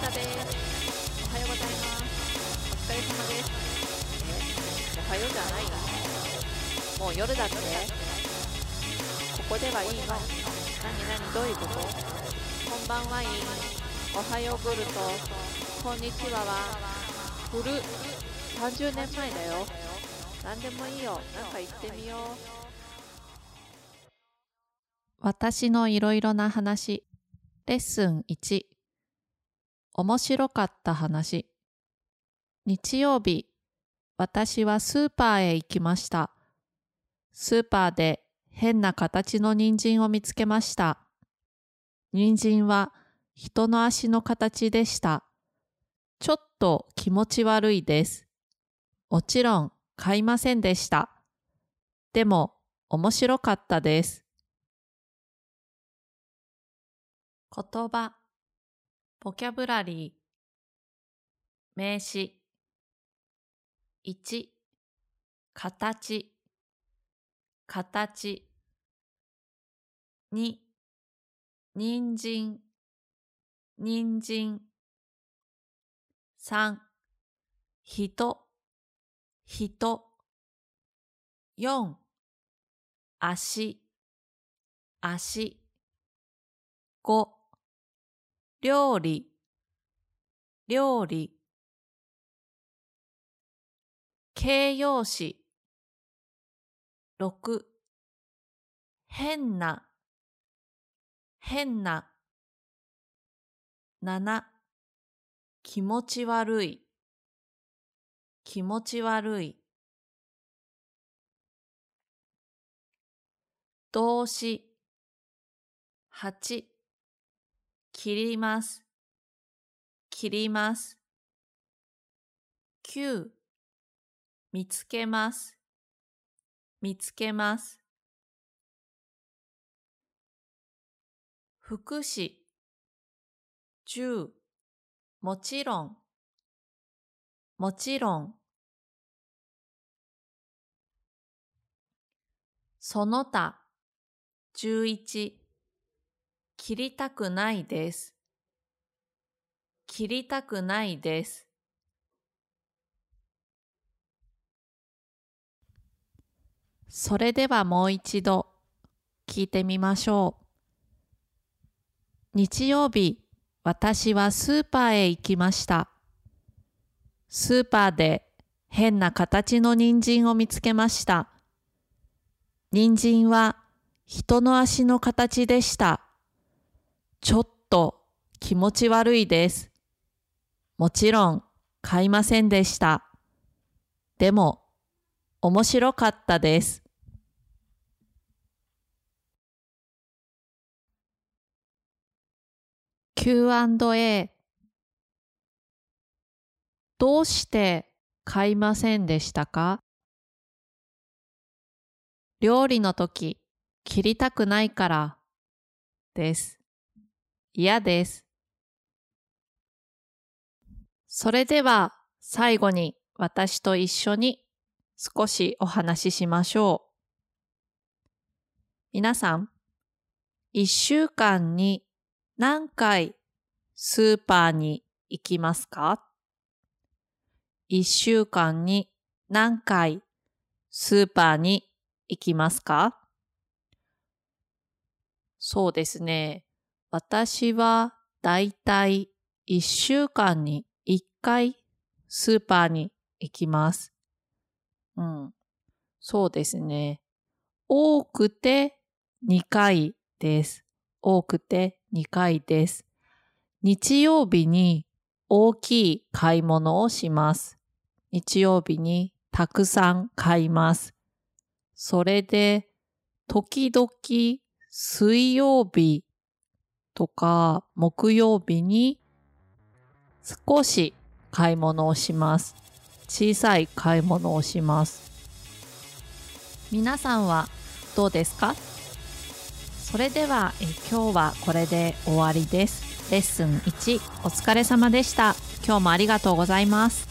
田です。おはようございます。お疲れ様です。おはようじゃないよもう夜だってここではいいの何何どういうことこんばんはいいおはようグルトこんにちはは古30年前だよ何でもいいよなんか言ってみよう私のいろいろな話レッスン1面白かった話。日曜日私はスーパーへ行きました。スーパーで変な形の人参を見つけました。人参は人の足の形でした。ちょっと気持ち悪いです。もちろん買いませんでした。でも面白かったです。言葉、ボキャブラリー、名詞、1、形、形、2、人参、人参、3、人、人、4、足、足、5、料理、料理。形容詞。6、変な、変な。7、気持ち悪い、気持ち悪い。動詞。8、切ります。切ります。9見つけます。見つけます。福祉10もちろんもちろんその他11切りたくないです。切りたくないです。それではもう一度聞いてみましょう。日曜日、私はスーパーへ行きました。スーパーで変な形の人参を見つけました。人参は人の足の形でした。ちょっと気持ち悪いです。もちろん買いませんでした。でも面白かったです。Q&A どうして買いませんでしたか？料理の時切りたくないからです。嫌です。それでは最後に私と一緒に少しお話ししましょう。皆さん、一週間に何回スーパーに行きますか？一週間に何回スーパーに行きますか？そうですね。私はだいたい一週間に一回スーパーに行きます。うん。そうですね。多くて2回です。多くて2回です。日曜日に大きい買い物をします。日曜日にたくさん買います。それで、時々水曜日とか木曜日に少し買い物をします。小さい買い物をします。皆さんはどうですか？それではえ今日はこれで終わりです。レッスン1お疲れ様でした。今日もありがとうございます。